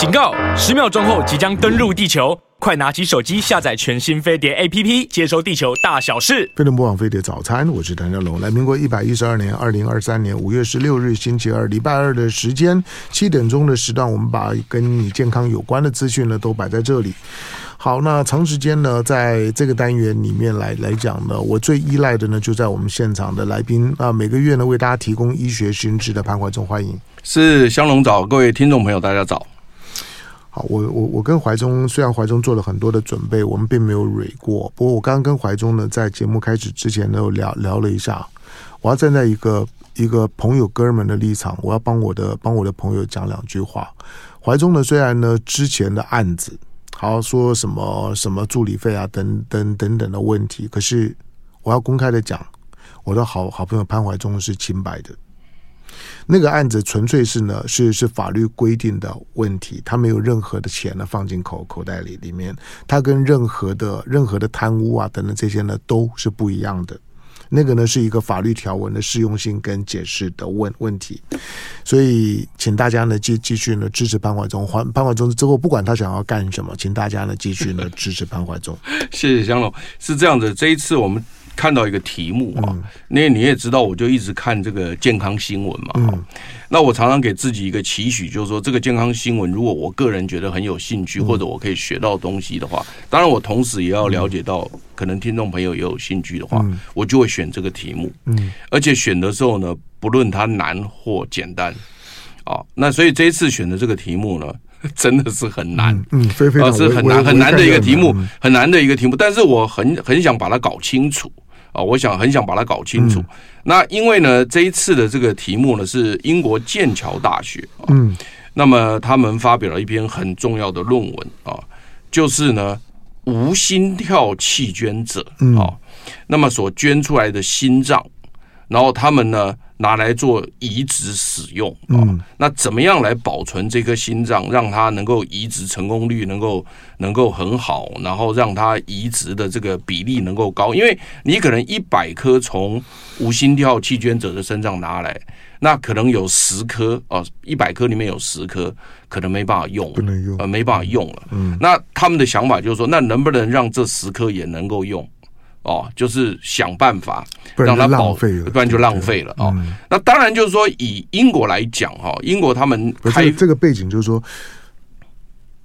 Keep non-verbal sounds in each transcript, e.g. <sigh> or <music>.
警告！十秒钟后即将登陆地球，快拿起手机下载全新飞碟 APP，接收地球大小事。飞碟播放飞碟早餐，我是谭家龙。来，民国一百一十二年二零二三年五月十六日星期二，礼拜二的时间七点钟的时段，我们把跟你健康有关的资讯呢都摆在这里。好，那长时间呢，在这个单元里面来来讲呢，我最依赖的呢，就在我们现场的来宾啊，每个月呢为大家提供医学新知的潘怀宗，欢迎。是香龙早，各位听众朋友，大家早。好，我我我跟怀中，虽然怀中做了很多的准备，我们并没有蕊过。不过我刚刚跟怀中呢，在节目开始之前呢，有聊聊了一下，我要站在一个一个朋友哥们的立场，我要帮我的帮我的朋友讲两句话。怀中呢，虽然呢之前的案子。好说什么什么助理费啊，等等等等的问题。可是我要公开的讲，我的好好朋友潘怀忠是清白的。那个案子纯粹是呢，是是法律规定的问题，他没有任何的钱呢放进口口袋里里面，他跟任何的任何的贪污啊等等这些呢都是不一样的。那个呢是一个法律条文的适用性跟解释的问问题，所以请大家呢继继续呢支持潘怀宗，潘潘怀宗之后不管他想要干什么，请大家呢继续呢支持潘怀宗。<laughs> 谢谢香龙，是这样的，这一次我们。看到一个题目啊，那你也知道，我就一直看这个健康新闻嘛。嗯，那我常常给自己一个期许，就是说这个健康新闻，如果我个人觉得很有兴趣，或者我可以学到东西的话，当然我同时也要了解到，可能听众朋友也有兴趣的话，我就会选这个题目。嗯，而且选的时候呢，不论它难或简单，啊，那所以这一次选的这个题目呢，<laughs> 真的是很难，嗯，非常是很难很难的一个题目，很难的一个题目，但是我很很想把它搞清楚。啊，我想很想把它搞清楚。嗯、那因为呢，这一次的这个题目呢是英国剑桥大学啊，嗯，那么他们发表了一篇很重要的论文啊，就是呢无心跳弃捐者啊，那么所捐出来的心脏，然后他们呢。拿来做移植使用，嗯，那怎么样来保存这颗心脏，让它能够移植成功率能够能够很好，然后让它移植的这个比例能够高？因为你可能一百颗从无心跳弃捐者的身上拿来，那可能有十颗哦，一百颗里面有十颗可能没办法用，不能用，呃，没办法用了。嗯，那他们的想法就是说，那能不能让这十颗也能够用？哦，就是想办法让它保，不然，不然就浪费了哦。嗯、那当然就是说，以英国来讲哈，英国他们开这个背景就是说，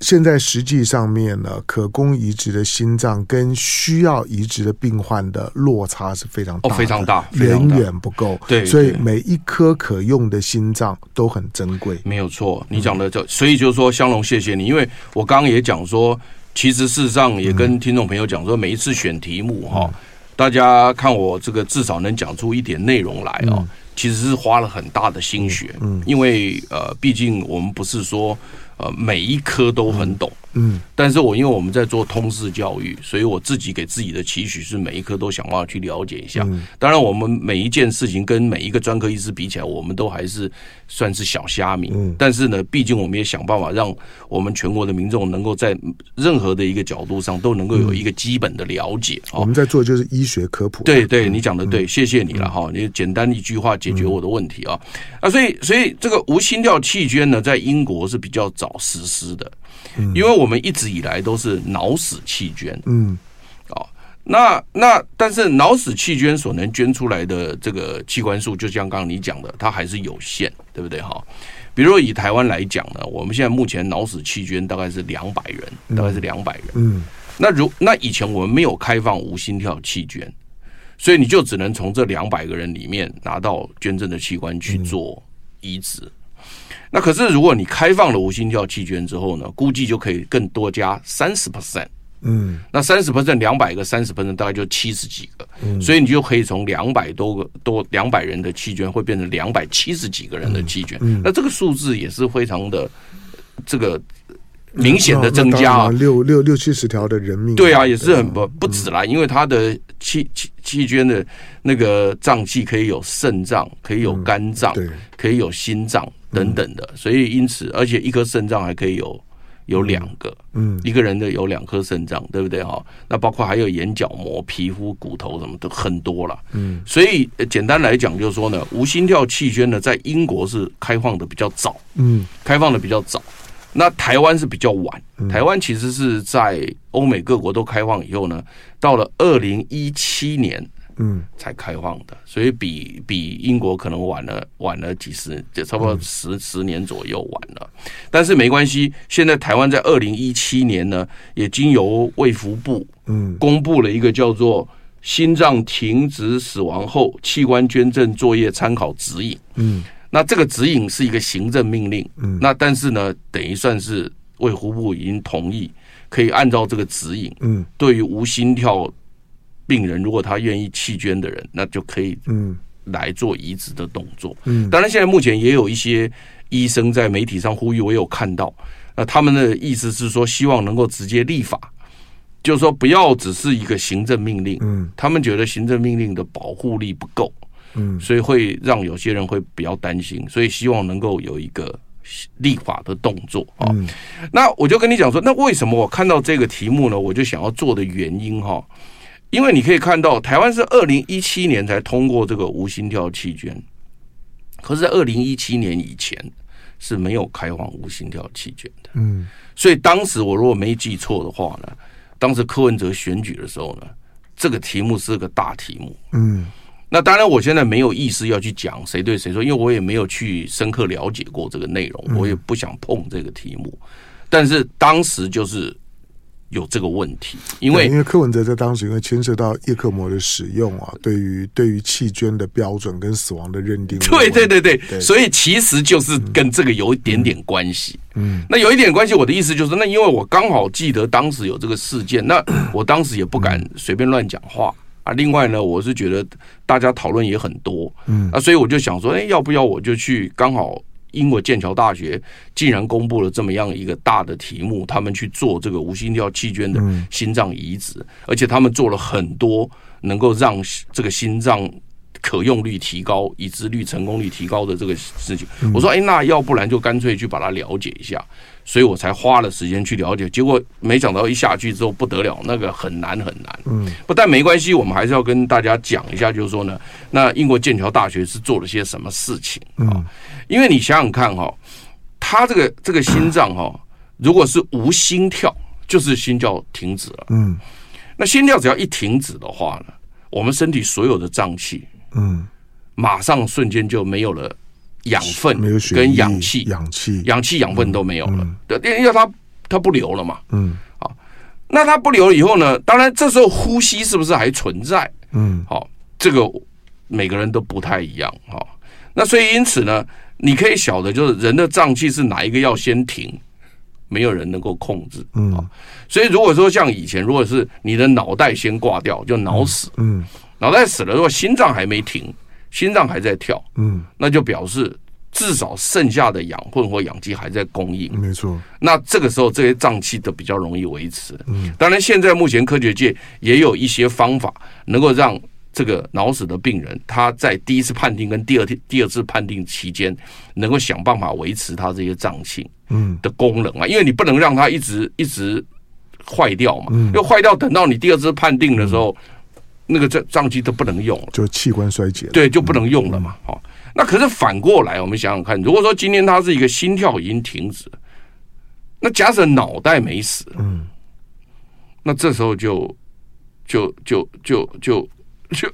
现在实际上面呢，可供移植的心脏跟需要移植的病患的落差是非常大，哦，非常大，远远不够。对，所以每一颗可用的心脏都很珍贵。没有错，你讲的这，所以就是说，香龙，谢谢你，因为我刚刚也讲说。其实事实上也跟听众朋友讲说，每一次选题目哈，大家看我这个至少能讲出一点内容来哦，其实是花了很大的心血，嗯，因为呃，毕竟我们不是说呃每一科都很懂。嗯，但是我因为我们在做通识教育，所以我自己给自己的期许是每一科都想办法去了解一下。当然，我们每一件事情跟每一个专科医师比起来，我们都还是算是小虾米。嗯但是呢，毕竟我们也想办法让我们全国的民众能够在任何的一个角度上都能够有一个基本的了解。我们在做就是医学科普。对对，你讲的对，谢谢你了哈。你简单一句话解决我的问题啊啊，所以所以这个无心跳弃捐呢，在英国是比较早实施的。因为我们一直以来都是脑死弃捐，嗯，哦，那那但是脑死弃捐所能捐出来的这个器官数，就像刚刚你讲的，它还是有限，对不对？哈？比如说以台湾来讲呢，我们现在目前脑死弃捐大概是两百人，大概是两百人，嗯，那如那以前我们没有开放无心跳弃捐，所以你就只能从这两百个人里面拿到捐赠的器官去做移植。那可是，如果你开放了无心跳弃捐之后呢，估计就可以更多加三十 percent。嗯，那三十 percent 两百个，三十 percent 大概就七十几个。嗯，所以你就可以从两百多个多两百人的弃捐，会变成两百七十几个人的弃捐。嗯，那这个数字也是非常的这个明显的增加啊，六六六七十条的人命。对啊，也是很不不止啦，因为他的弃弃弃捐的那个脏器可以有肾脏，可以有肝脏，对，可以有心脏。等等的，所以因此，而且一颗肾脏还可以有有两个，嗯，一个人的有两颗肾脏，对不对？哈？那包括还有眼角膜、皮肤、骨头什么的很多了，嗯，所以简单来讲就是说呢，无心跳气圈呢，在英国是开放的比较早，嗯，开放的比较早。那台湾是比较晚，台湾其实是在欧美各国都开放以后呢，到了二零一七年，嗯，才开放的，所以比比英国可能晚了晚了几十，就差不多十十年左右晚了。但是没关系，现在台湾在二零一七年呢，也经由卫福部，嗯，公布了一个叫做《心脏停止死亡后器官捐赠作业参考指引》，嗯。那这个指引是一个行政命令，嗯，那但是呢，等于算是卫福部已经同意，可以按照这个指引，嗯，对于无心跳病人，如果他愿意弃捐的人，那就可以，嗯，来做移植的动作，嗯，当然现在目前也有一些医生在媒体上呼吁，我有看到，那他们的意思是说，希望能够直接立法，就是说不要只是一个行政命令，嗯，他们觉得行政命令的保护力不够。嗯，所以会让有些人会比较担心，所以希望能够有一个立法的动作。啊。那我就跟你讲说，那为什么我看到这个题目呢？我就想要做的原因哈，因为你可以看到，台湾是二零一七年才通过这个无心跳弃捐，可是在二零一七年以前是没有开放无心跳弃捐的。嗯，所以当时我如果没记错的话呢，当时柯文哲选举的时候呢，这个题目是个大题目。嗯。那当然，我现在没有意思要去讲谁对谁错，因为我也没有去深刻了解过这个内容，我也不想碰这个题目。但是当时就是有这个问题，因为因为柯文哲在当时因为牵涉到叶克膜的使用啊，对于对于弃捐的标准跟死亡的认定，<laughs> 对对对对，对，所以其实就是跟这个有一点点关系。嗯，那有一点关系，我的意思就是，那因为我刚好记得当时有这个事件，那 <coughs> 我当时也不敢随便乱讲话。啊，另外呢，我是觉得大家讨论也很多，嗯，啊，所以我就想说，哎，要不要我就去？刚好英国剑桥大学竟然公布了这么样一个大的题目，他们去做这个无心跳弃捐的心脏移植，而且他们做了很多能够让这个心脏可用率提高、移植率成功率提高的这个事情。我说，哎，那要不然就干脆去把它了解一下。所以我才花了时间去了解，结果没想到一下去之后不得了，那个很难很难。嗯，不但没关系，我们还是要跟大家讲一下，就是说呢，那英国剑桥大学是做了些什么事情啊？因为你想想看哈，他这个这个心脏哈，如果是无心跳，就是心跳停止了。嗯，那心跳只要一停止的话呢，我们身体所有的脏器，嗯，马上瞬间就没有了。养分跟氧气，氧气、氧气、养分都没有了，对，因为它它不流了嘛。嗯，好，那它不流了以后呢？当然，这时候呼吸是不是还存在？嗯，好，这个每个人都不太一样。哈，那所以因此呢，你可以晓得，就是人的脏器是哪一个要先停，没有人能够控制。嗯，所以如果说像以前，如果是你的脑袋先挂掉，就脑死。嗯，脑袋死了，如果心脏还没停。心脏还在跳，嗯，那就表示至少剩下的氧混或氧气还在供应，没错。那这个时候这些脏器都比较容易维持。嗯，当然现在目前科学界也有一些方法能够让这个脑死的病人他在第一次判定跟第二天第二次判定期间能够想办法维持他这些脏器嗯。的功能啊，因为你不能让他一直一直坏掉嘛，因为坏掉等到你第二次判定的时候。那个脏脏器都不能用了，就器官衰竭，对，就不能用了嘛。好，那可是反过来，我们想想看，如果说今天他是一个心跳已经停止，那假设脑袋没死，嗯，那这时候就就就就就就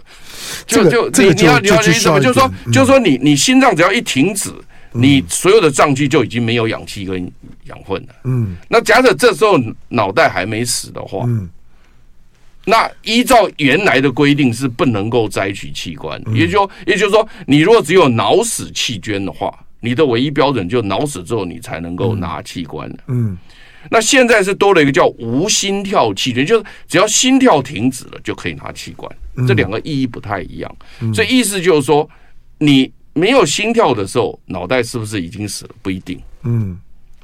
就就你你要你要什么？就是说就是说你你心脏只要一停止，你所有的脏器就已经没有氧气跟养分了。嗯，那假设这时候脑袋还没死的话，嗯。那依照原来的规定是不能够摘取器官，也就也就是说，你如果只有脑死弃捐的话，你的唯一标准就脑死之后你才能够拿器官。嗯，那现在是多了一个叫无心跳弃捐，就是只要心跳停止了就可以拿器官，这两个意义不太一样。所以意思就是说，你没有心跳的时候，脑袋是不是已经死了？不一定。嗯。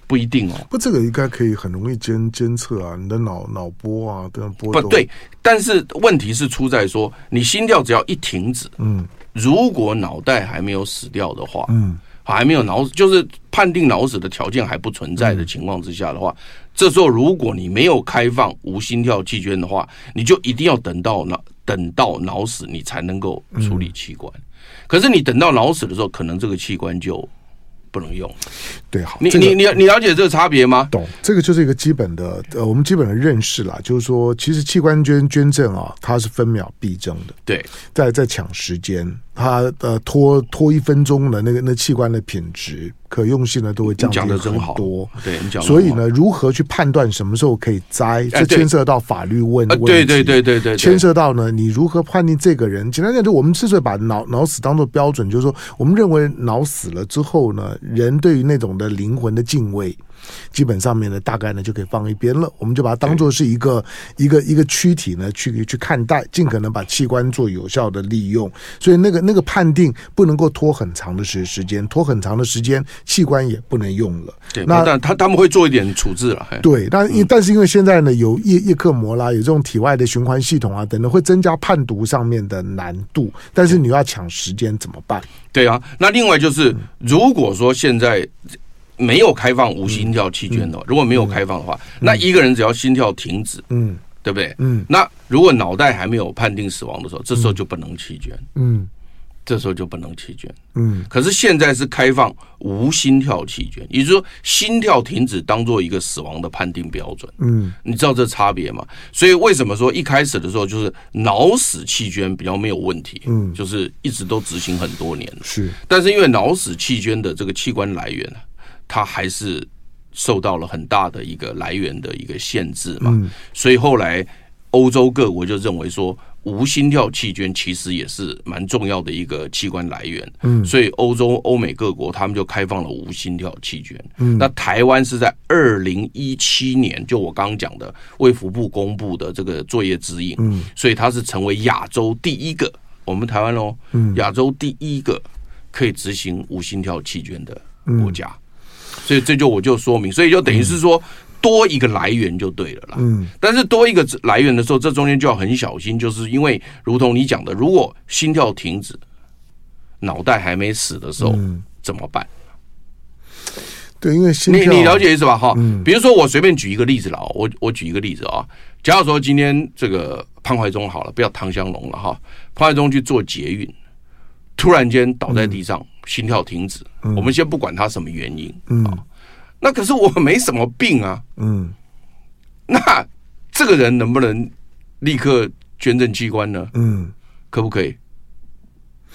不一定哦，不，这个应该可以很容易监监测啊，你的脑脑波啊，这样波。不对，但是问题是出在说，你心跳只要一停止，嗯，如果脑袋还没有死掉的话，嗯，还没有脑死，就是判定脑死的条件还不存在的情况之下的话，嗯，这时候如果你没有开放无心跳器捐的话，你就一定要等到脑等到脑死，你才能够处理器官。嗯，可是你等到脑死的时候，可能这个器官就。不能用。对，好，你、这个、你你你了解这个差别吗？懂，这个就是一个基本的呃，我们基本的认识啦，就是说，其实器官捐捐赠啊，它是分秒必争的，对，在在抢时间，它呃拖拖一分钟的那个那器官的品质可用性呢都会降低很多。对，你讲，所以呢，如何去判断什么时候可以摘，这牵涉到法律问问题，哎、对对对对对，牵涉到呢，你如何判定这个人？简单讲，就我们之所以把脑脑死当做标准，就是说，我们认为脑死了之后呢，人对于那种的灵魂的敬畏。基本上面呢，大概呢就可以放一边了。我们就把它当做是一个一个一个躯体呢去去看待，尽可能把器官做有效的利用。所以那个那个判定不能够拖很长的时时间，拖很长的时间，器官也不能用了。对，那但他他们会做一点处置了。对，但因但是因为现在呢有叶叶克膜啦，有这种体外的循环系统啊等等，会增加判读上面的难度。但是你要抢时间怎么办？对啊，那另外就是如果说现在。没有开放无心跳器捐的，如果没有开放的话，那一个人只要心跳停止，嗯，对不对？嗯，那如果脑袋还没有判定死亡的时候，这时候就不能弃捐，嗯，这时候就不能弃捐，嗯。可是现在是开放无心跳器捐，也就是说心跳停止当做一个死亡的判定标准，嗯，你知道这差别吗？所以为什么说一开始的时候就是脑死器捐比较没有问题，嗯，就是一直都执行很多年，是。但是因为脑死器捐的这个器官来源呢？它还是受到了很大的一个来源的一个限制嘛，所以后来欧洲各国就认为说，无心跳器捐其实也是蛮重要的一个器官来源，嗯，所以欧洲、欧美各国他们就开放了无心跳器捐，嗯，那台湾是在二零一七年，就我刚刚讲的卫福部公布的这个作业指引，嗯，所以它是成为亚洲第一个，我们台湾喽，嗯，亚洲第一个可以执行无心跳器捐的国家。所以这就我就说明，所以就等于是说多一个来源就对了啦。嗯，但是多一个来源的时候，这中间就要很小心，就是因为如同你讲的，如果心跳停止，脑袋还没死的时候怎么办？对，因为心跳你你了解意思吧？哈，比如说我随便举一个例子了，我我举一个例子啊，假如说今天这个潘怀忠好了，不要唐香龙了哈，潘怀忠去做捷运，突然间倒在地上。心跳停止，嗯、我们先不管他什么原因，嗯，那可是我没什么病啊，嗯，那这个人能不能立刻捐赠器官呢？嗯，可不可以？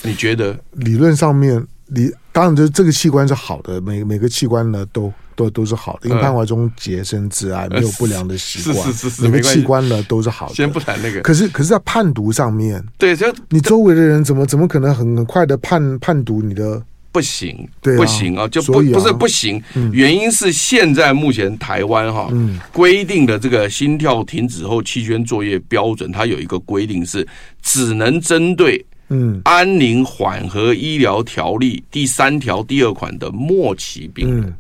你觉得？理论上面，理当然，这这个器官是好的，每每个器官呢都都都是好的，因为潘怀忠洁身自爱，没有不良的习惯，是是是，每个器官呢都是好的。先不谈那个，可是可是，在判读上面，对，就你周围的人怎么怎么可能很很快的判判读你的？不行，对不行啊，就不不是不行。原因是现在目前台湾哈规定的这个心跳停止后器捐作业标准，它有一个规定是只能针对嗯。安宁缓和医疗条例第三条第二款的末期病人，嗯，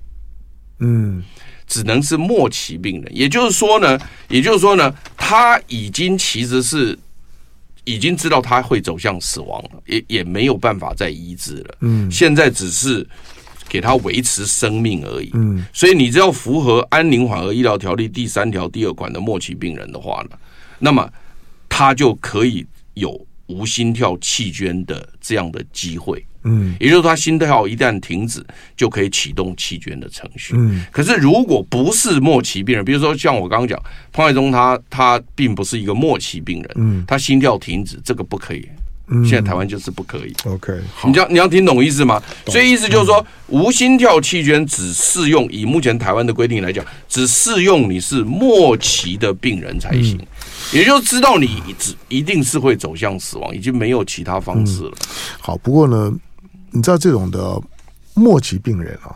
只能是末期病人。也就是说呢，也就是说呢，他已经其实是。已经知道他会走向死亡了，也也没有办法再医治了。嗯，现在只是给他维持生命而已。嗯，所以你只要符合《安宁缓和医疗条例》第三条第二款的末期病人的话呢，那么他就可以有无心跳弃捐的这样的机会。嗯，也就是说，他心跳一旦停止，就可以启动器捐的程序。嗯，可是如果不是末期病人，比如说像我刚刚讲潘怀忠，他他并不是一个末期病人，嗯，他心跳停止，这个不可以。嗯，现在台湾就是不可以。OK，你要你要听懂意思吗？所以意思就是说，无心跳器捐只适用，以目前台湾的规定来讲，只适用你是末期的病人才行。也就知道你只一定是会走向死亡，已经没有其他方式了。好，不过呢。你知道这种的末期病人啊，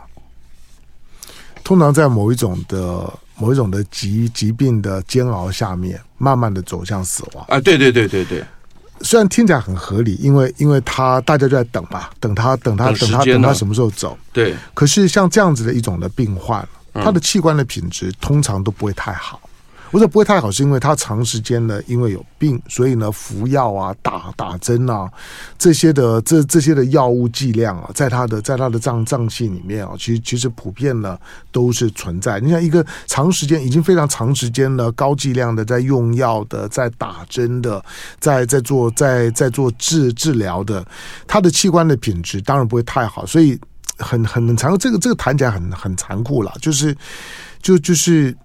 通常在某一种的某一种的疾疾病的煎熬下面，慢慢的走向死亡啊！对对对对对，虽然听起来很合理，因为因为他大家就在等嘛，等他等他等他等他什么时候走？对。可是像这样子的一种的病患，他的器官的品质通常都不会太好。我说不会太好，是因为他长时间呢，因为有病，所以呢服药啊、打打针啊这些的这这些的药物剂量啊，在他的在他的脏脏器里面啊，其实其实普遍呢都是存在。你像一个长时间已经非常长时间了，高剂量的在用药的，在打针的，在在做在在做治治疗的，他的器官的品质当然不会太好，所以。很很残酷，这个这个谈起来很很残酷了，就是就就是。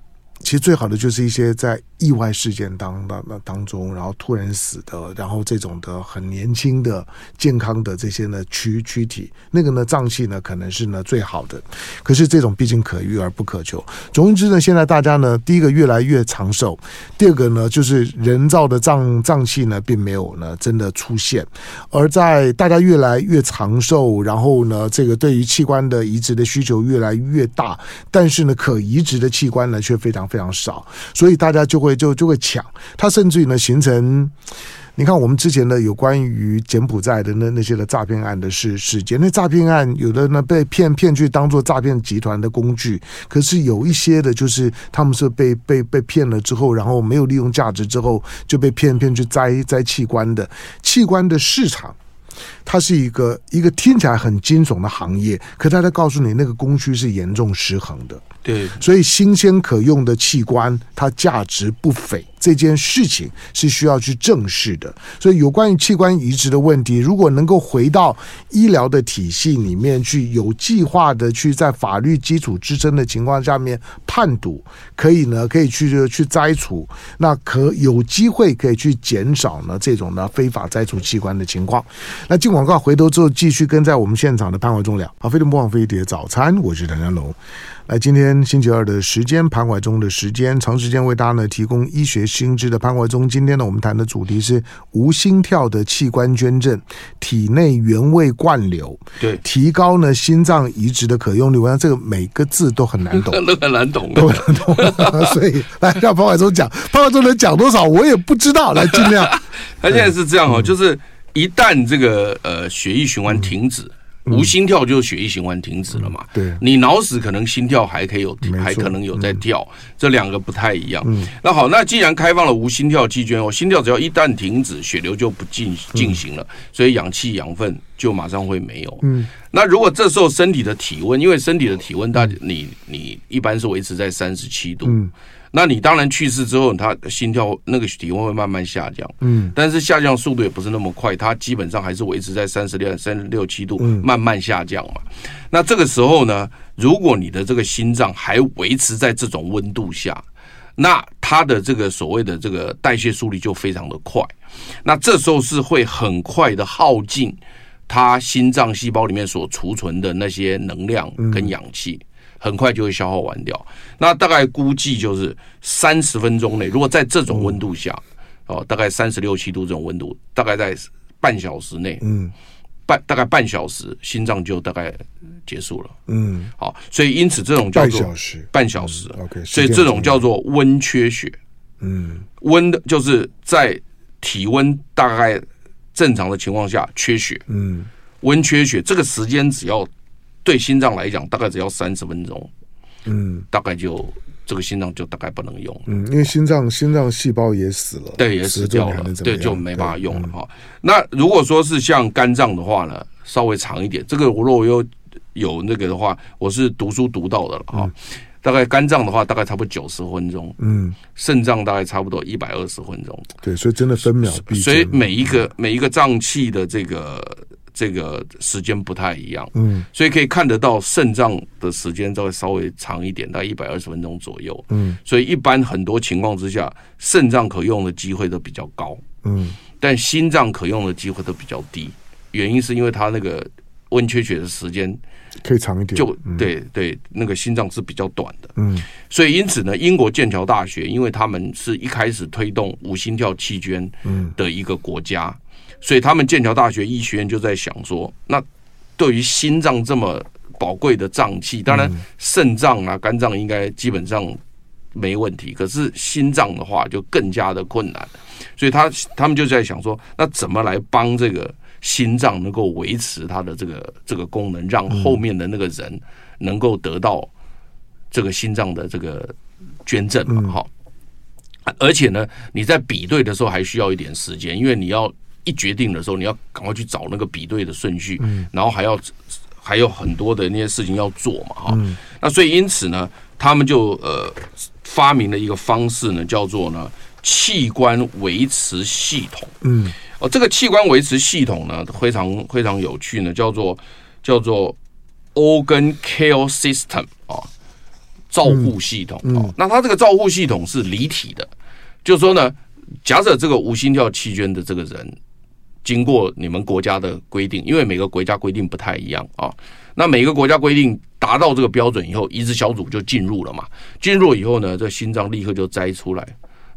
其实最好的就是一些在意外事件当当当中，然后突然死的，然后这种的很年轻的健康的这些呢躯躯体，那个呢脏器呢可能是呢最好的。可是这种毕竟可遇而不可求。总之呢，现在大家呢，第一个越来越长寿，第二个呢就是人造的脏脏器呢并没有呢真的出现。而在大家越来越长寿，然后呢这个对于器官的移植的需求越来越大，但是呢可移植的器官呢却非常。非常少，所以大家就会就就会抢，它甚至于呢形成，你看我们之前的有关于柬埔寨的那那些的诈骗案的事事件，那诈骗案有的呢被骗骗去当做诈骗集团的工具，可是有一些的就是他们是被被被骗了之后，然后没有利用价值之后就被骗骗去摘摘器官的器官的市场。它是一个一个听起来很惊悚的行业，可它在告诉你，那个供需是严重失衡的。对，所以新鲜可用的器官，它价值不菲。这件事情是需要去正视的，所以有关于器官移植的问题，如果能够回到医疗的体系里面去，有计划的去在法律基础支撑的情况下面判读，可以呢，可以去去摘除，那可有机会可以去减少呢这种呢非法摘除器官的情况。那进广告回头之后，继续跟在我们现场的潘怀忠聊。好，飞碟不放飞碟早餐，我是谭家龙。来，今天星期二的时间，潘怀忠的时间，长时间为大家呢提供医学新知的潘怀忠。今天呢，我们谈的主题是无心跳的器官捐赠，体内原位灌流，对，提高呢心脏移植的可用率。我想这个每个字都很难懂，都很难懂，都很难懂。所以来让潘怀忠讲，潘怀忠能讲多少，我也不知道。来，尽量。<laughs> 他现在是这样哦，就是一旦这个呃血液循环停止。无心跳就是血液循环停止了嘛？嗯、对，你脑死可能心跳还可以有，还可能有在跳，嗯、这两个不太一样。嗯，那好，那既然开放了无心跳器捐，我心跳只要一旦停止，血流就不进进行了，所以氧气养分就马上会没有。嗯，那如果这时候身体的体温，因为身体的体温，大你你一般是维持在三十七度。嗯。那你当然去世之后，他心跳那个体温会慢慢下降，嗯，但是下降速度也不是那么快，它基本上还是维持在三十六、三十六七度，慢慢下降嘛。那这个时候呢，如果你的这个心脏还维持在这种温度下，那它的这个所谓的这个代谢速率就非常的快，那这时候是会很快的耗尽它心脏细胞里面所储存的那些能量跟氧气。很快就会消耗完掉，那大概估计就是三十分钟内，如果在这种温度下，哦，大概三十六七度这种温度，大概在半小时内，嗯，半大概半小时，心脏就大概结束了，嗯，好，所以因此这种叫做半小时，半小时，OK，所以这种叫做温缺血，嗯，温的就是在体温大概正常的情况下缺血，嗯，温缺血这个时间只要。对心脏来讲，大概只要三十分钟，嗯，大概就这个心脏就大概不能用，嗯，因为心脏心脏细胞也死了，对，也死掉了，对，就没办法用了哈。那如果说是像肝脏的话呢，稍微长一点，这个我如果有有那个的话，我是读书读到的了哈。大概肝脏的话，大概差不多九十分钟，嗯，肾脏大概差不多一百二十分钟，对，所以真的分秒必争，所以每一个每一个脏器的这个。这个时间不太一样，嗯，所以可以看得到肾脏的时间稍微稍微长一点，大概一百二十分钟左右，嗯，所以一般很多情况之下，肾脏可用的机会都比较高，嗯，但心脏可用的机会都比较低，原因是因为它那个温缺血的时间可以长一点，就对对，那个心脏是比较短的，嗯，所以因此呢，英国剑桥大学因为他们是一开始推动无心跳器捐的一个国家。所以他们剑桥大学医学院就在想说，那对于心脏这么宝贵的脏器，当然肾脏啊、肝脏应该基本上没问题，可是心脏的话就更加的困难。所以他他们就在想说，那怎么来帮这个心脏能够维持它的这个这个功能，让后面的那个人能够得到这个心脏的这个捐赠嘛？哈，而且呢，你在比对的时候还需要一点时间，因为你要。一决定的时候，你要赶快去找那个比对的顺序，嗯、然后还要还有很多的那些事情要做嘛，哈、嗯。那所以因此呢，他们就呃发明了一个方式呢，叫做呢器官维持系统。嗯，哦，这个器官维持系统呢非常非常有趣呢，叫做叫做 Organ Care System 啊，照护系统啊。那它这个照护系统是离体的，就是说呢，假设这个无心跳器捐的这个人，经过你们国家的规定，因为每个国家规定不太一样啊。那每个国家规定达到这个标准以后，移植小组就进入了嘛。进入以后呢，这心脏立刻就摘出来。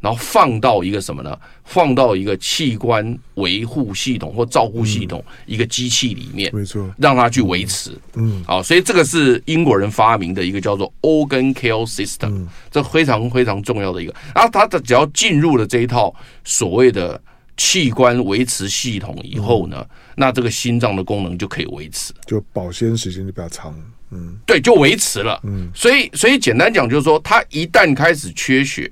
然后放到一个什么呢？放到一个器官维护系统或照顾系统一个机器里面，没错，让它去维持。嗯，好，所以这个是英国人发明的一个叫做 Organ Care System，这非常非常重要的一个。然后它的只要进入了这一套所谓的器官维持系统以后呢，那这个心脏的功能就可以维持，就保鲜时间就比较长。嗯，对，就维持了。嗯，所以所以简单讲就是说，它一旦开始缺血。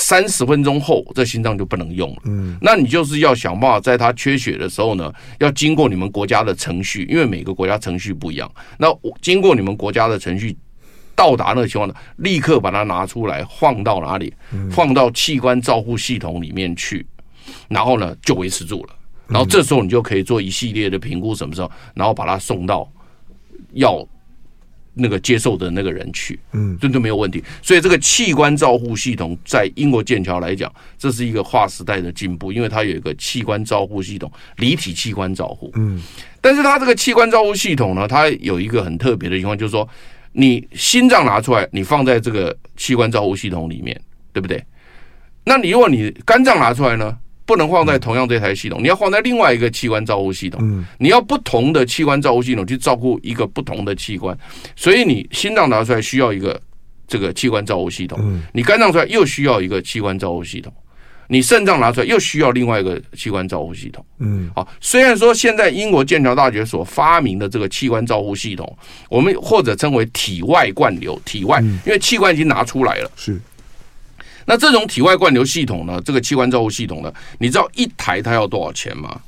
三十分钟后，这心脏就不能用了。嗯，那你就是要想办法，在它缺血的时候呢，要经过你们国家的程序，因为每个国家程序不一样。那我经过你们国家的程序，到达那个情况呢，立刻把它拿出来，放到哪里？放到器官照护系统里面去，然后呢就维持住了。然后这时候你就可以做一系列的评估，什么时候，然后把它送到要。那个接受的那个人去，嗯，这都没有问题。所以这个器官照护系统在英国剑桥来讲，这是一个划时代的进步，因为它有一个器官照护系统，离体器官照护。嗯，但是它这个器官照护系统呢，它有一个很特别的情况，就是说，你心脏拿出来，你放在这个器官照护系统里面，对不对？那你如果你肝脏拿出来呢？不能放在同样这台系统，你要放在另外一个器官照护系统。你要不同的器官照护系统去照顾一个不同的器官，所以你心脏拿出来需要一个这个器官照护系统，你肝脏出来又需要一个器官照护系统，你肾脏拿出来又需要另外一个器官照护系统。嗯，好，虽然说现在英国剑桥大学所发明的这个器官照护系统，我们或者称为体外灌流，体外，因为器官已经拿出来了，是。那这种体外灌流系统呢？这个器官照护系统呢？你知道一台它要多少钱吗？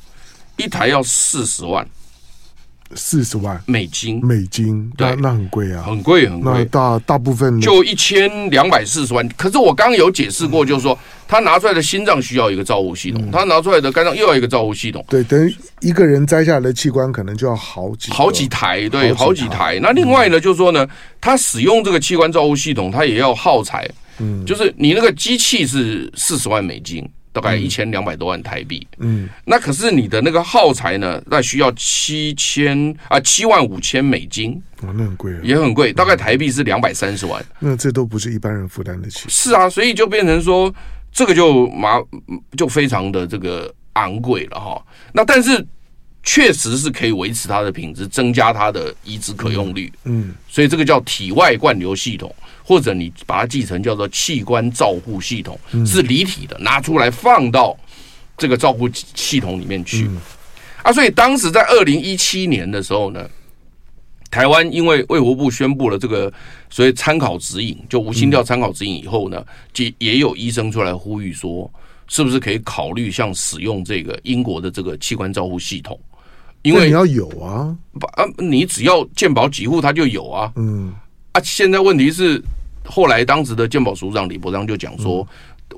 一台要四十万，四十万美金，美金，对，那很贵啊，很贵很贵。那大大部分就一千两百四十万。可是我刚刚有解释过，就是说他拿出来的心脏需要一个照护系统，他拿出来的肝脏又要一个照护系统。对，等于一个人摘下来的器官可能就要好几好几台，对，好几台。那另外呢，就是说呢，他使用这个器官照护系统，他也要耗材。嗯，就是你那个机器是四十万美金，大概一千两百多万台币。嗯，那可是你的那个耗材呢，那需要七千啊七万五千美金。哦，那很贵啊，也很贵，大概台币是两百三十万。那这都不是一般人负担得起。是啊，所以就变成说这个就麻就非常的这个昂贵了哈。那但是确实是可以维持它的品质，增加它的移植可用率。嗯，所以这个叫体外灌流系统。或者你把它记成叫做器官照护系统，是离体的，拿出来放到这个照护系统里面去。啊，所以当时在二零一七年的时候呢，台湾因为卫福部宣布了这个所谓参考指引，就无心跳参考指引以后呢，就也有医生出来呼吁说，是不是可以考虑像使用这个英国的这个器官照护系统？因为你要有啊，啊，你只要健保几户他就有啊。嗯，啊，现在问题是。后来，当时的健保署长李伯章就讲说：“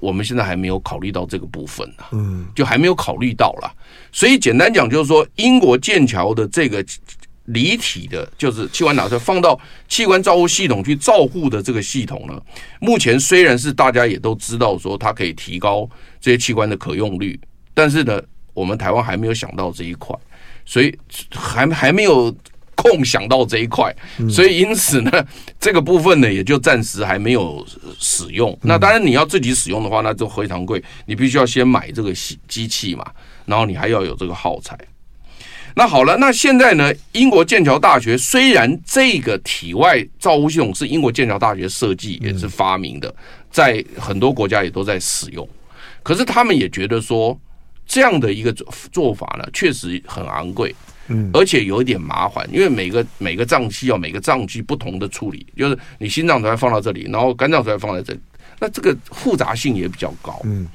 我们现在还没有考虑到这个部分呢，嗯，就还没有考虑到了。所以简单讲，就是说，英国剑桥的这个离体的，就是器官拿出来放到器官照护系统去照护的这个系统呢，目前虽然是大家也都知道说它可以提高这些器官的可用率，但是呢，我们台湾还没有想到这一块，所以还还没有。”空想到这一块，所以因此呢，这个部分呢也就暂时还没有使用。那当然你要自己使用的话，那就非常贵，你必须要先买这个机器嘛，然后你还要有这个耗材。那好了，那现在呢，英国剑桥大学虽然这个体外造物系统是英国剑桥大学设计也是发明的，在很多国家也都在使用，可是他们也觉得说这样的一个做法呢，确实很昂贵。嗯，而且有一点麻烦，因为每个每个脏器要每个脏器不同的处理，就是你心脏才放到这里，然后肝脏才放在这里，那这个复杂性也比较高。嗯，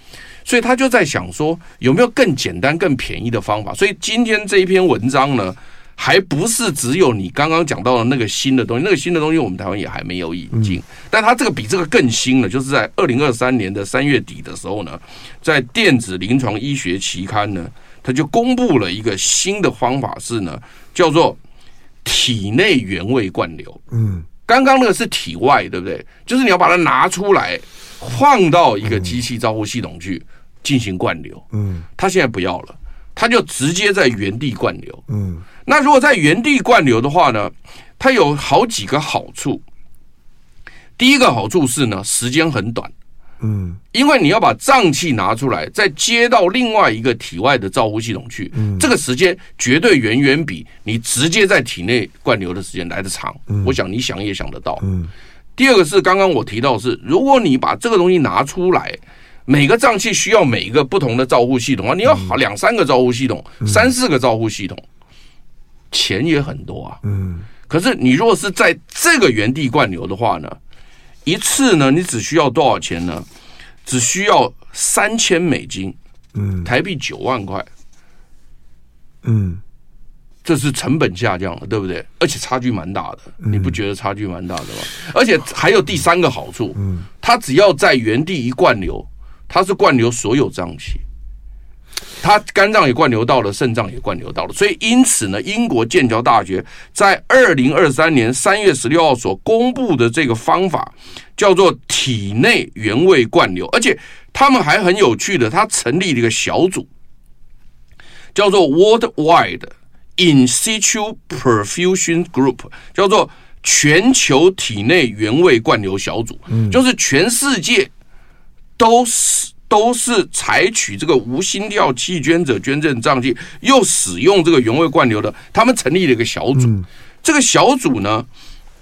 所以他就在想说，有没有更简单、更便宜的方法？所以今天这一篇文章呢，还不是只有你刚刚讲到的那个新的东西，那个新的东西我们台湾也还没有引进，但它这个比这个更新了，就是在二零二三年的三月底的时候呢，在电子临床医学期刊呢。它就公布了一个新的方法是呢，叫做体内原位灌流。嗯，刚刚那个是体外，对不对？就是你要把它拿出来，放到一个机器照护系统去进行灌流。嗯，它现在不要了，它就直接在原地灌流。嗯，那如果在原地灌流的话呢，它有好几个好处。第一个好处是呢，时间很短。嗯，因为你要把脏器拿出来，再接到另外一个体外的照护系统去，嗯，这个时间绝对远远比你直接在体内灌流的时间来得长。嗯，我想你想也想得到。嗯，第二个是刚刚我提到的是，如果你把这个东西拿出来，每个脏器需要每一个不同的照护系统啊，你要两三个照护系统，三四个照护系统，钱也很多啊。嗯，可是你如果是在这个原地灌流的话呢？一次呢，你只需要多少钱呢？只需要三千美金，嗯，台币九万块，嗯，这是成本下降了，对不对？而且差距蛮大的，你不觉得差距蛮大的吗？而且还有第三个好处，嗯，它只要在原地一灌流，它是灌流所有脏器。他肝脏也灌流到了，肾脏也灌流到了，所以因此呢，英国剑桥大学在二零二三年三月十六号所公布的这个方法叫做体内原位灌流，而且他们还很有趣的，他成立了一个小组，叫做 Worldwide In Situ Perfusion Group，叫做全球体内原位灌流小组，嗯，就是全世界都是。都是采取这个无心跳弃捐者捐赠脏器，又使用这个原位灌流的，他们成立了一个小组。这个小组呢，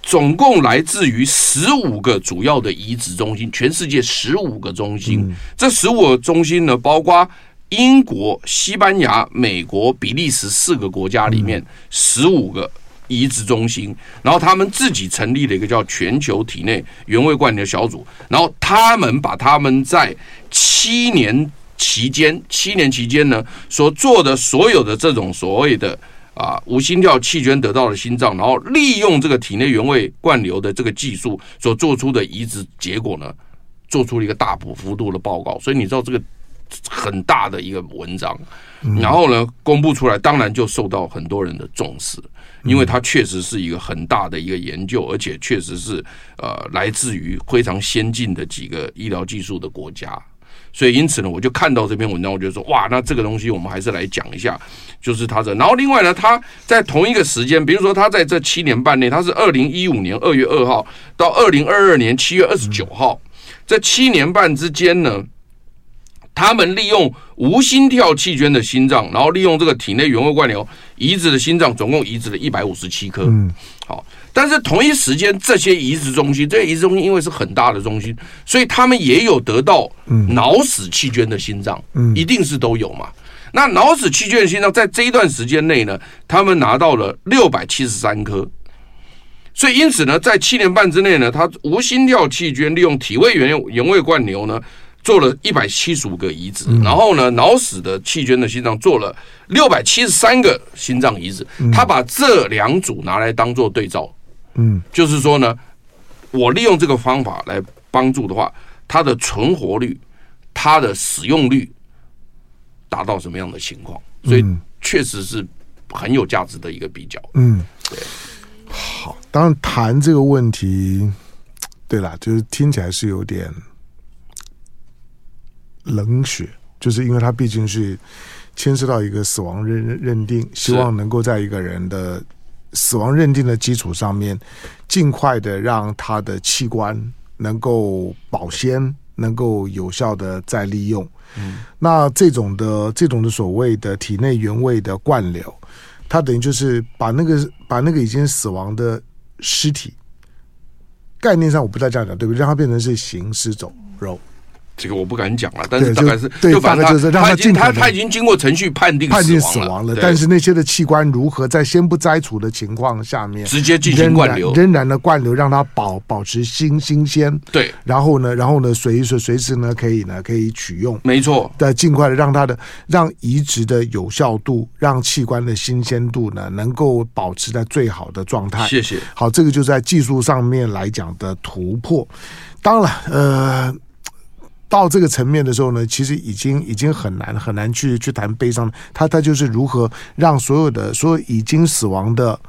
总共来自于十五个主要的移植中心，全世界十五个中心。这十五个中心呢，包括英国、西班牙、美国、比利时四个国家里面十五个。移植中心，然后他们自己成立了一个叫全球体内原位灌流小组，然后他们把他们在七年期间，七年期间呢所做的所有的这种所谓的啊无心跳弃捐得到的心脏，然后利用这个体内原位灌流的这个技术所做出的移植结果呢，做出了一个大幅度的报告，所以你知道这个很大的一个文章，然后呢公布出来，当然就受到很多人的重视。因为它确实是一个很大的一个研究，而且确实是呃来自于非常先进的几个医疗技术的国家，所以因此呢，我就看到这篇文章，我就说哇，那这个东西我们还是来讲一下，就是他的。然后另外呢，他在同一个时间，比如说他在这七年半内，他是二零一五年二月二号到二零二二年七月二十九号，这七年半之间呢。他们利用无心跳气捐的心脏，然后利用这个体内原位灌流移植的心脏，总共移植了一百五十七颗。嗯，好，但是同一时间，这些移植中心，这些移植中心因为是很大的中心，所以他们也有得到脑死弃捐的心脏，嗯，一定是都有嘛。那脑死弃捐的心脏在这一段时间内呢，他们拿到了六百七十三颗，所以因此呢，在七年半之内呢，他无心跳弃捐利用体位原原位灌流呢。做了一百七十五个移植，然后呢，脑死的弃捐的心脏做了六百七十三个心脏移植。他把这两组拿来当做对照，嗯，就是说呢，我利用这个方法来帮助的话，它的存活率、它的使用率达到什么样的情况？所以确实是很有价值的一个比较。嗯，对。好，当然谈这个问题，对啦，就是听起来是有点。冷血，就是因为它毕竟是牵涉到一个死亡认认定，希望能够在一个人的死亡认定的基础上面，尽快的让他的器官能够保鲜，能够有效的再利用。嗯，那这种的这种的所谓的体内原位的灌流，它等于就是把那个把那个已经死亡的尸体，概念上我不再这样讲，对不对？让它变成是行尸走肉。这个我不敢讲了，但是大概是就反正他他已经他他已经经过程序判定判定死亡了，但是那些的器官如何在先不摘除的情况下面直接进行灌流，仍然的灌流让它保保持新新鲜，对，然后呢，然后呢，随时随时呢可以呢可以取用，没错，的尽快的让它的让移植的有效度，让器官的新鲜度呢能够保持在最好的状态。谢谢。好，这个就在技术上面来讲的突破。当然，呃。到这个层面的时候呢，其实已经已经很难很难去去谈悲伤。他他就是如何让所有的所有已经死亡的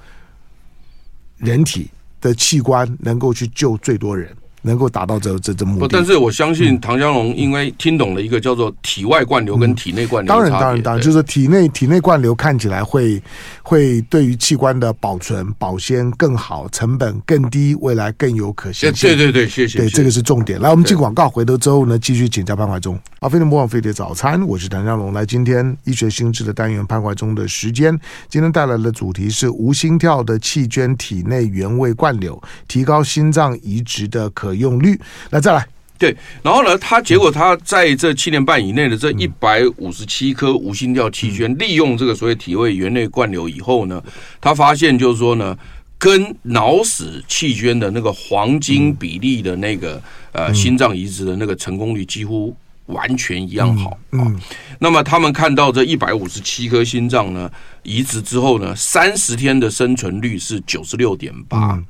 人体的器官能够去救最多人。能够达到这这这目的，但是我相信唐江龙因为听懂了一个叫做体外灌流跟体内灌流，当然当然当然，就是体内体内灌流看起来会会对于器官的保存保鲜更好，成本更低，未来更有可行性。对对对，谢谢。对，这个是重点。来，我们进广告，回头之后呢，继续请教潘怀忠。阿飞的魔王飞碟早餐，我是唐江龙。来，今天医学新知的单元，潘怀忠的时间，今天带来的主题是无心跳的气捐体内原位灌流，提高心脏移植的可用率。那再来，对，然后呢，他结果他在这七年半以内的这一百五十七颗无心跳气圈，利用这个所谓体位原内灌流以后呢，他发现就是说呢，跟脑死气圈的那个黄金比例的那个呃心脏移植的那个成功率几乎完全一样好。啊，那么他们看到这一百五十七颗心脏呢移植之后呢，三十天的生存率是九十六点八。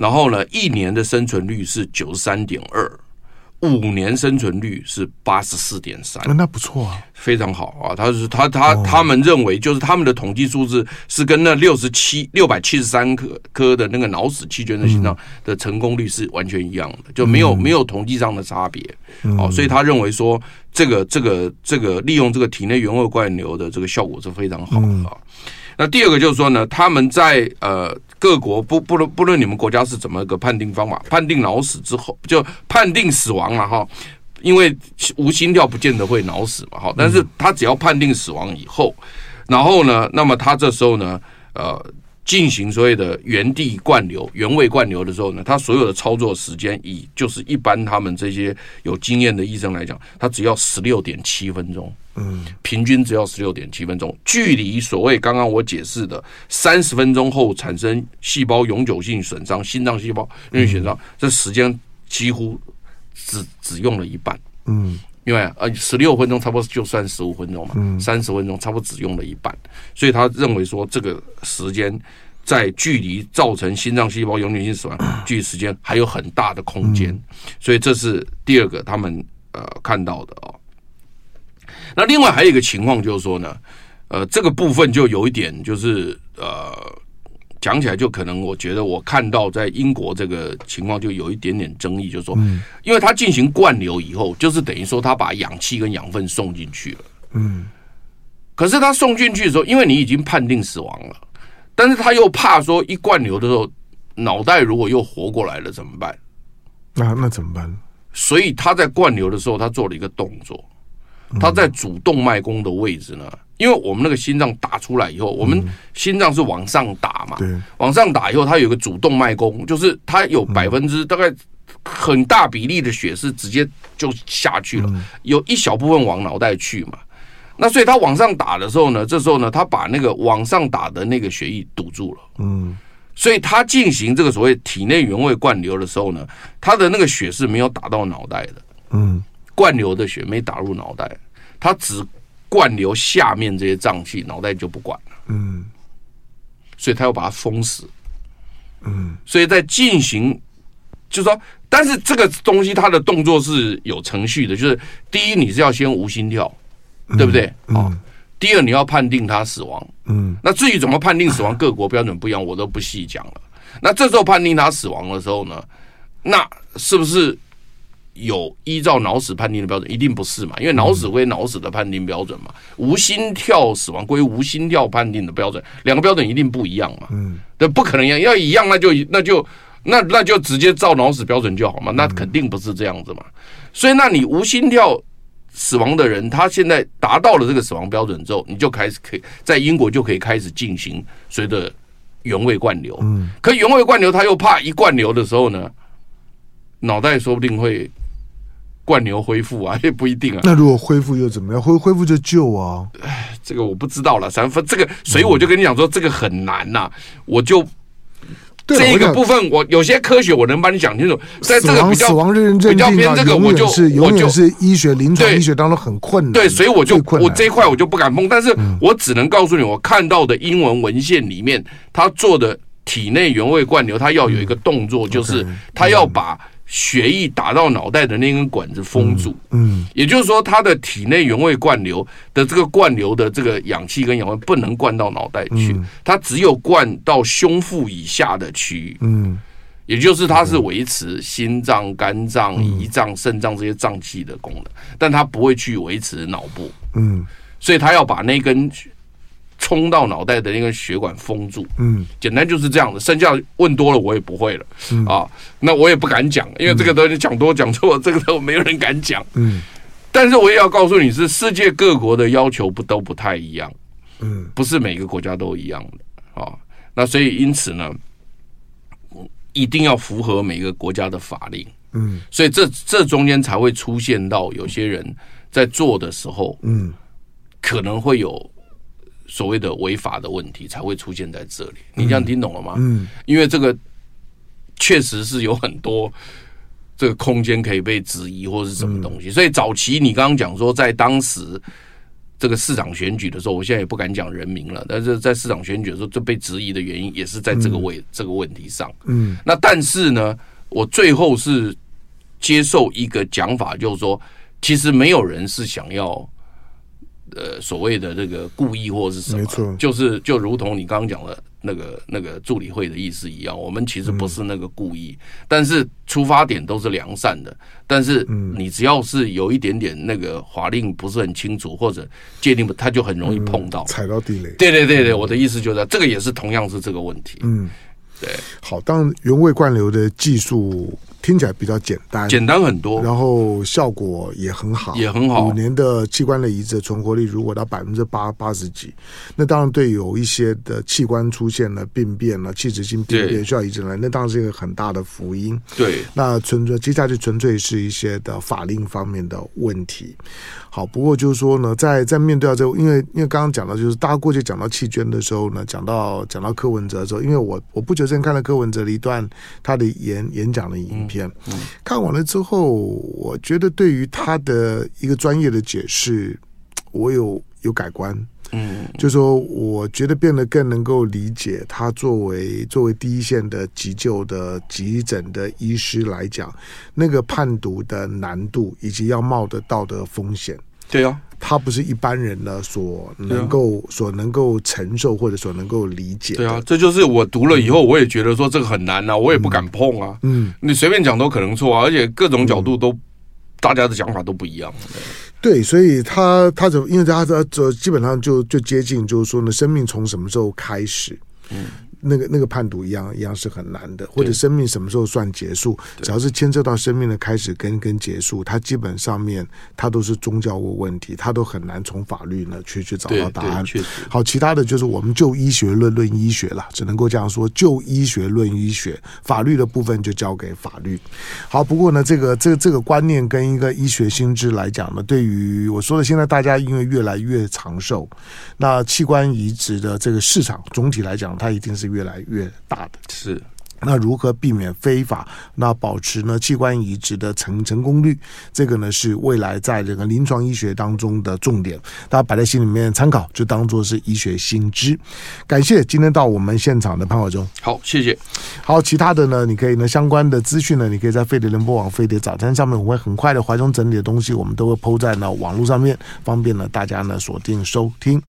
然后呢，一年的生存率是九十三点二，五年生存率是八十四点三，那不错啊，非常好啊。他是他他他们认为，就是他们的统计数字是跟那六十七六百七十三颗颗的那个脑死气捐的心脏的成功率是完全一样的，就没有没有统计上的差别。哦，所以他认为说，这个这个这个利用这个体内原位灌流的这个效果是非常好的啊。那第二个就是说呢，他们在呃。各国不不论不论你们国家是怎么个判定方法，判定脑死之后就判定死亡了哈，因为无心跳不见得会脑死嘛哈，但是他只要判定死亡以后，然后呢，那么他这时候呢，呃。进行所谓的原地灌流、原位灌流的时候呢，他所有的操作时间以就是一般他们这些有经验的医生来讲，他只要十六点七分钟，嗯，平均只要十六点七分钟，距离所谓刚刚我解释的三十分钟后产生细胞永久性损伤、心脏细胞永久性损伤，这时间几乎只只用了一半，嗯。因为呃，十六分钟差不多就算十五分钟嘛，三十分钟差不多只用了一半，所以他认为说这个时间在距离造成心脏细胞永久性死亡距离时间还有很大的空间，所以这是第二个他们呃看到的哦。那另外还有一个情况就是说呢，呃，这个部分就有一点就是呃。讲起来就可能，我觉得我看到在英国这个情况就有一点点争议，就是说，因为他进行灌流以后，就是等于说他把氧气跟养分送进去了，嗯，可是他送进去的时候，因为你已经判定死亡了，但是他又怕说一灌流的时候，脑袋如果又活过来了怎么办？那那怎么办？所以他在灌流的时候，他做了一个动作，他在主动脉弓的位置呢。因为我们那个心脏打出来以后，我们心脏是往上打嘛，往上打以后，它有个主动脉弓，就是它有百分之大概很大比例的血是直接就下去了，有一小部分往脑袋去嘛。那所以它往上打的时候呢，这时候呢，它把那个往上打的那个血液堵住了，嗯，所以它进行这个所谓体内原位灌流的时候呢，它的那个血是没有打到脑袋的，嗯，灌流的血没打入脑袋，它只。灌流下面这些脏器，脑袋就不管了。嗯，所以他要把它封死。嗯，所以在进行，就是说，但是这个东西它的动作是有程序的，就是第一你是要先无心跳，对不对？啊，第二你要判定他死亡。嗯，那至于怎么判定死亡，<laughs> 各国标准不一样，我都不细讲了。那这时候判定他死亡的时候呢，那是不是？有依照脑死判定的标准，一定不是嘛？因为脑死归脑死的判定标准嘛，无心跳死亡归无心跳判定的标准，两个标准一定不一样嘛？嗯，对，不可能一样，要一样那就那就那那就直接照脑死标准就好嘛？那肯定不是这样子嘛。所以，那你无心跳死亡的人，他现在达到了这个死亡标准之后，你就开始可以在英国就可以开始进行随着原位灌流。嗯，可原位灌流他又怕一灌流的时候呢，脑袋说不定会。灌流恢复啊，也不一定啊。那如果恢复又怎么样？恢恢复就救啊？哎，这个我不知道了。三分这个，所以我就跟你讲说，这个很难呐、啊。我就这一个部分，我有些科学我能帮你讲清楚。在这个比较死亡认证比较偏这个，我就是永远是医学临床医学当中很困难。对，所以我就我这一块我就不敢碰。但是我只能告诉你，我看到的英文文献里面，他做的体内原位灌流，他要有一个动作，就是他要把。血液打到脑袋的那根管子封住，嗯，也就是说，他的体内原位灌流的这个灌流的这个氧气跟氧气不能灌到脑袋去，它只有灌到胸腹以下的区域，嗯，也就是它是维持心脏、肝脏、胰脏、肾脏这些脏器的功能，但它不会去维持脑部，嗯，所以他要把那根。冲到脑袋的那个血管封住，嗯，简单就是这样的。剩下问多了我也不会了，嗯、啊，那我也不敢讲，因为这个东西讲多讲错，这个都没有人敢讲，嗯。但是我也要告诉你是，世界各国的要求不都不太一样，嗯，不是每个国家都一样的啊。那所以因此呢，一定要符合每个国家的法令，嗯。所以这这中间才会出现到有些人在做的时候，嗯，可能会有。所谓的违法的问题才会出现在这里，你这样听懂了吗？嗯，因为这个确实是有很多这个空间可以被质疑或是什么东西，所以早期你刚刚讲说，在当时这个市长选举的时候，我现在也不敢讲人名了，但是在市长选举的时候，这被质疑的原因也是在这个位这个问题上。嗯，那但是呢，我最后是接受一个讲法，就是说，其实没有人是想要。呃，所谓的这个故意或是什么，没错，就是就如同你刚刚讲的那个那个助理会的意思一样，我们其实不是那个故意，嗯、但是出发点都是良善的。但是你只要是有一点点那个法令不是很清楚或者界定不，他就很容易碰到、嗯、踩到地雷。对对对对，我的意思就是这个也是同样是这个问题。嗯，对。好，当原位灌流的技术。听起来比较简单，简单很多，然后效果也很好，也很好。五年的器官的移植的存活率如果到百分之八八十几，那当然对有一些的器官出现了病变了，器质性病变需要移植了，那当然是一个很大的福音。对，那纯粹接下去纯粹是一些的法令方面的问题。好，不过就是说呢，在在面对到这个，因为因为刚刚讲到，就是大家过去讲到弃捐的时候呢，讲到讲到柯文哲的时候，因为我我不久之前看了柯文哲的一段他的演演讲的影片，嗯嗯、看完了之后，我觉得对于他的一个专业的解释，我有有改观。嗯，就是说我觉得变得更能够理解他作为作为第一线的急救的急诊的医师来讲，那个判读的难度以及要冒的道德风险。对啊，他不是一般人呢所能够、啊、所能够承受或者所能够理解。对啊，这就是我读了以后，我也觉得说这个很难啊，我也不敢碰啊。嗯，你随便讲都可能错啊，而且各种角度都、嗯、大家的想法都不一样。对，所以他他怎么？因为他这这基本上就就接近，就是说呢，生命从什么时候开始？嗯。那个那个判读一样一样是很难的，或者生命什么时候算结束？只要是牵涉到生命的开始跟跟结束，它基本上面它都是宗教无问题，它都很难从法律呢去去找到答案。好，其他的就是我们就医学论论医学了，只能够这样说，就医学论医学，法律的部分就交给法律。好，不过呢，这个这个这个观念跟一个医学新知来讲呢，对于我说的，现在大家因为越来越长寿，那器官移植的这个市场总体来讲，它一定是。越来越大的是，那如何避免非法？那保持呢器官移植的成成功率？这个呢是未来在这个临床医学当中的重点，大家摆在心里面参考，就当做是医学新知。感谢今天到我们现场的潘怀忠，好，谢谢。好，其他的呢，你可以呢相关的资讯呢，你可以在飞碟联播网、飞碟早餐上面，我会很快的怀中整理的东西，我们都会 PO 在呢网络上面，方便呢大家呢锁定收听。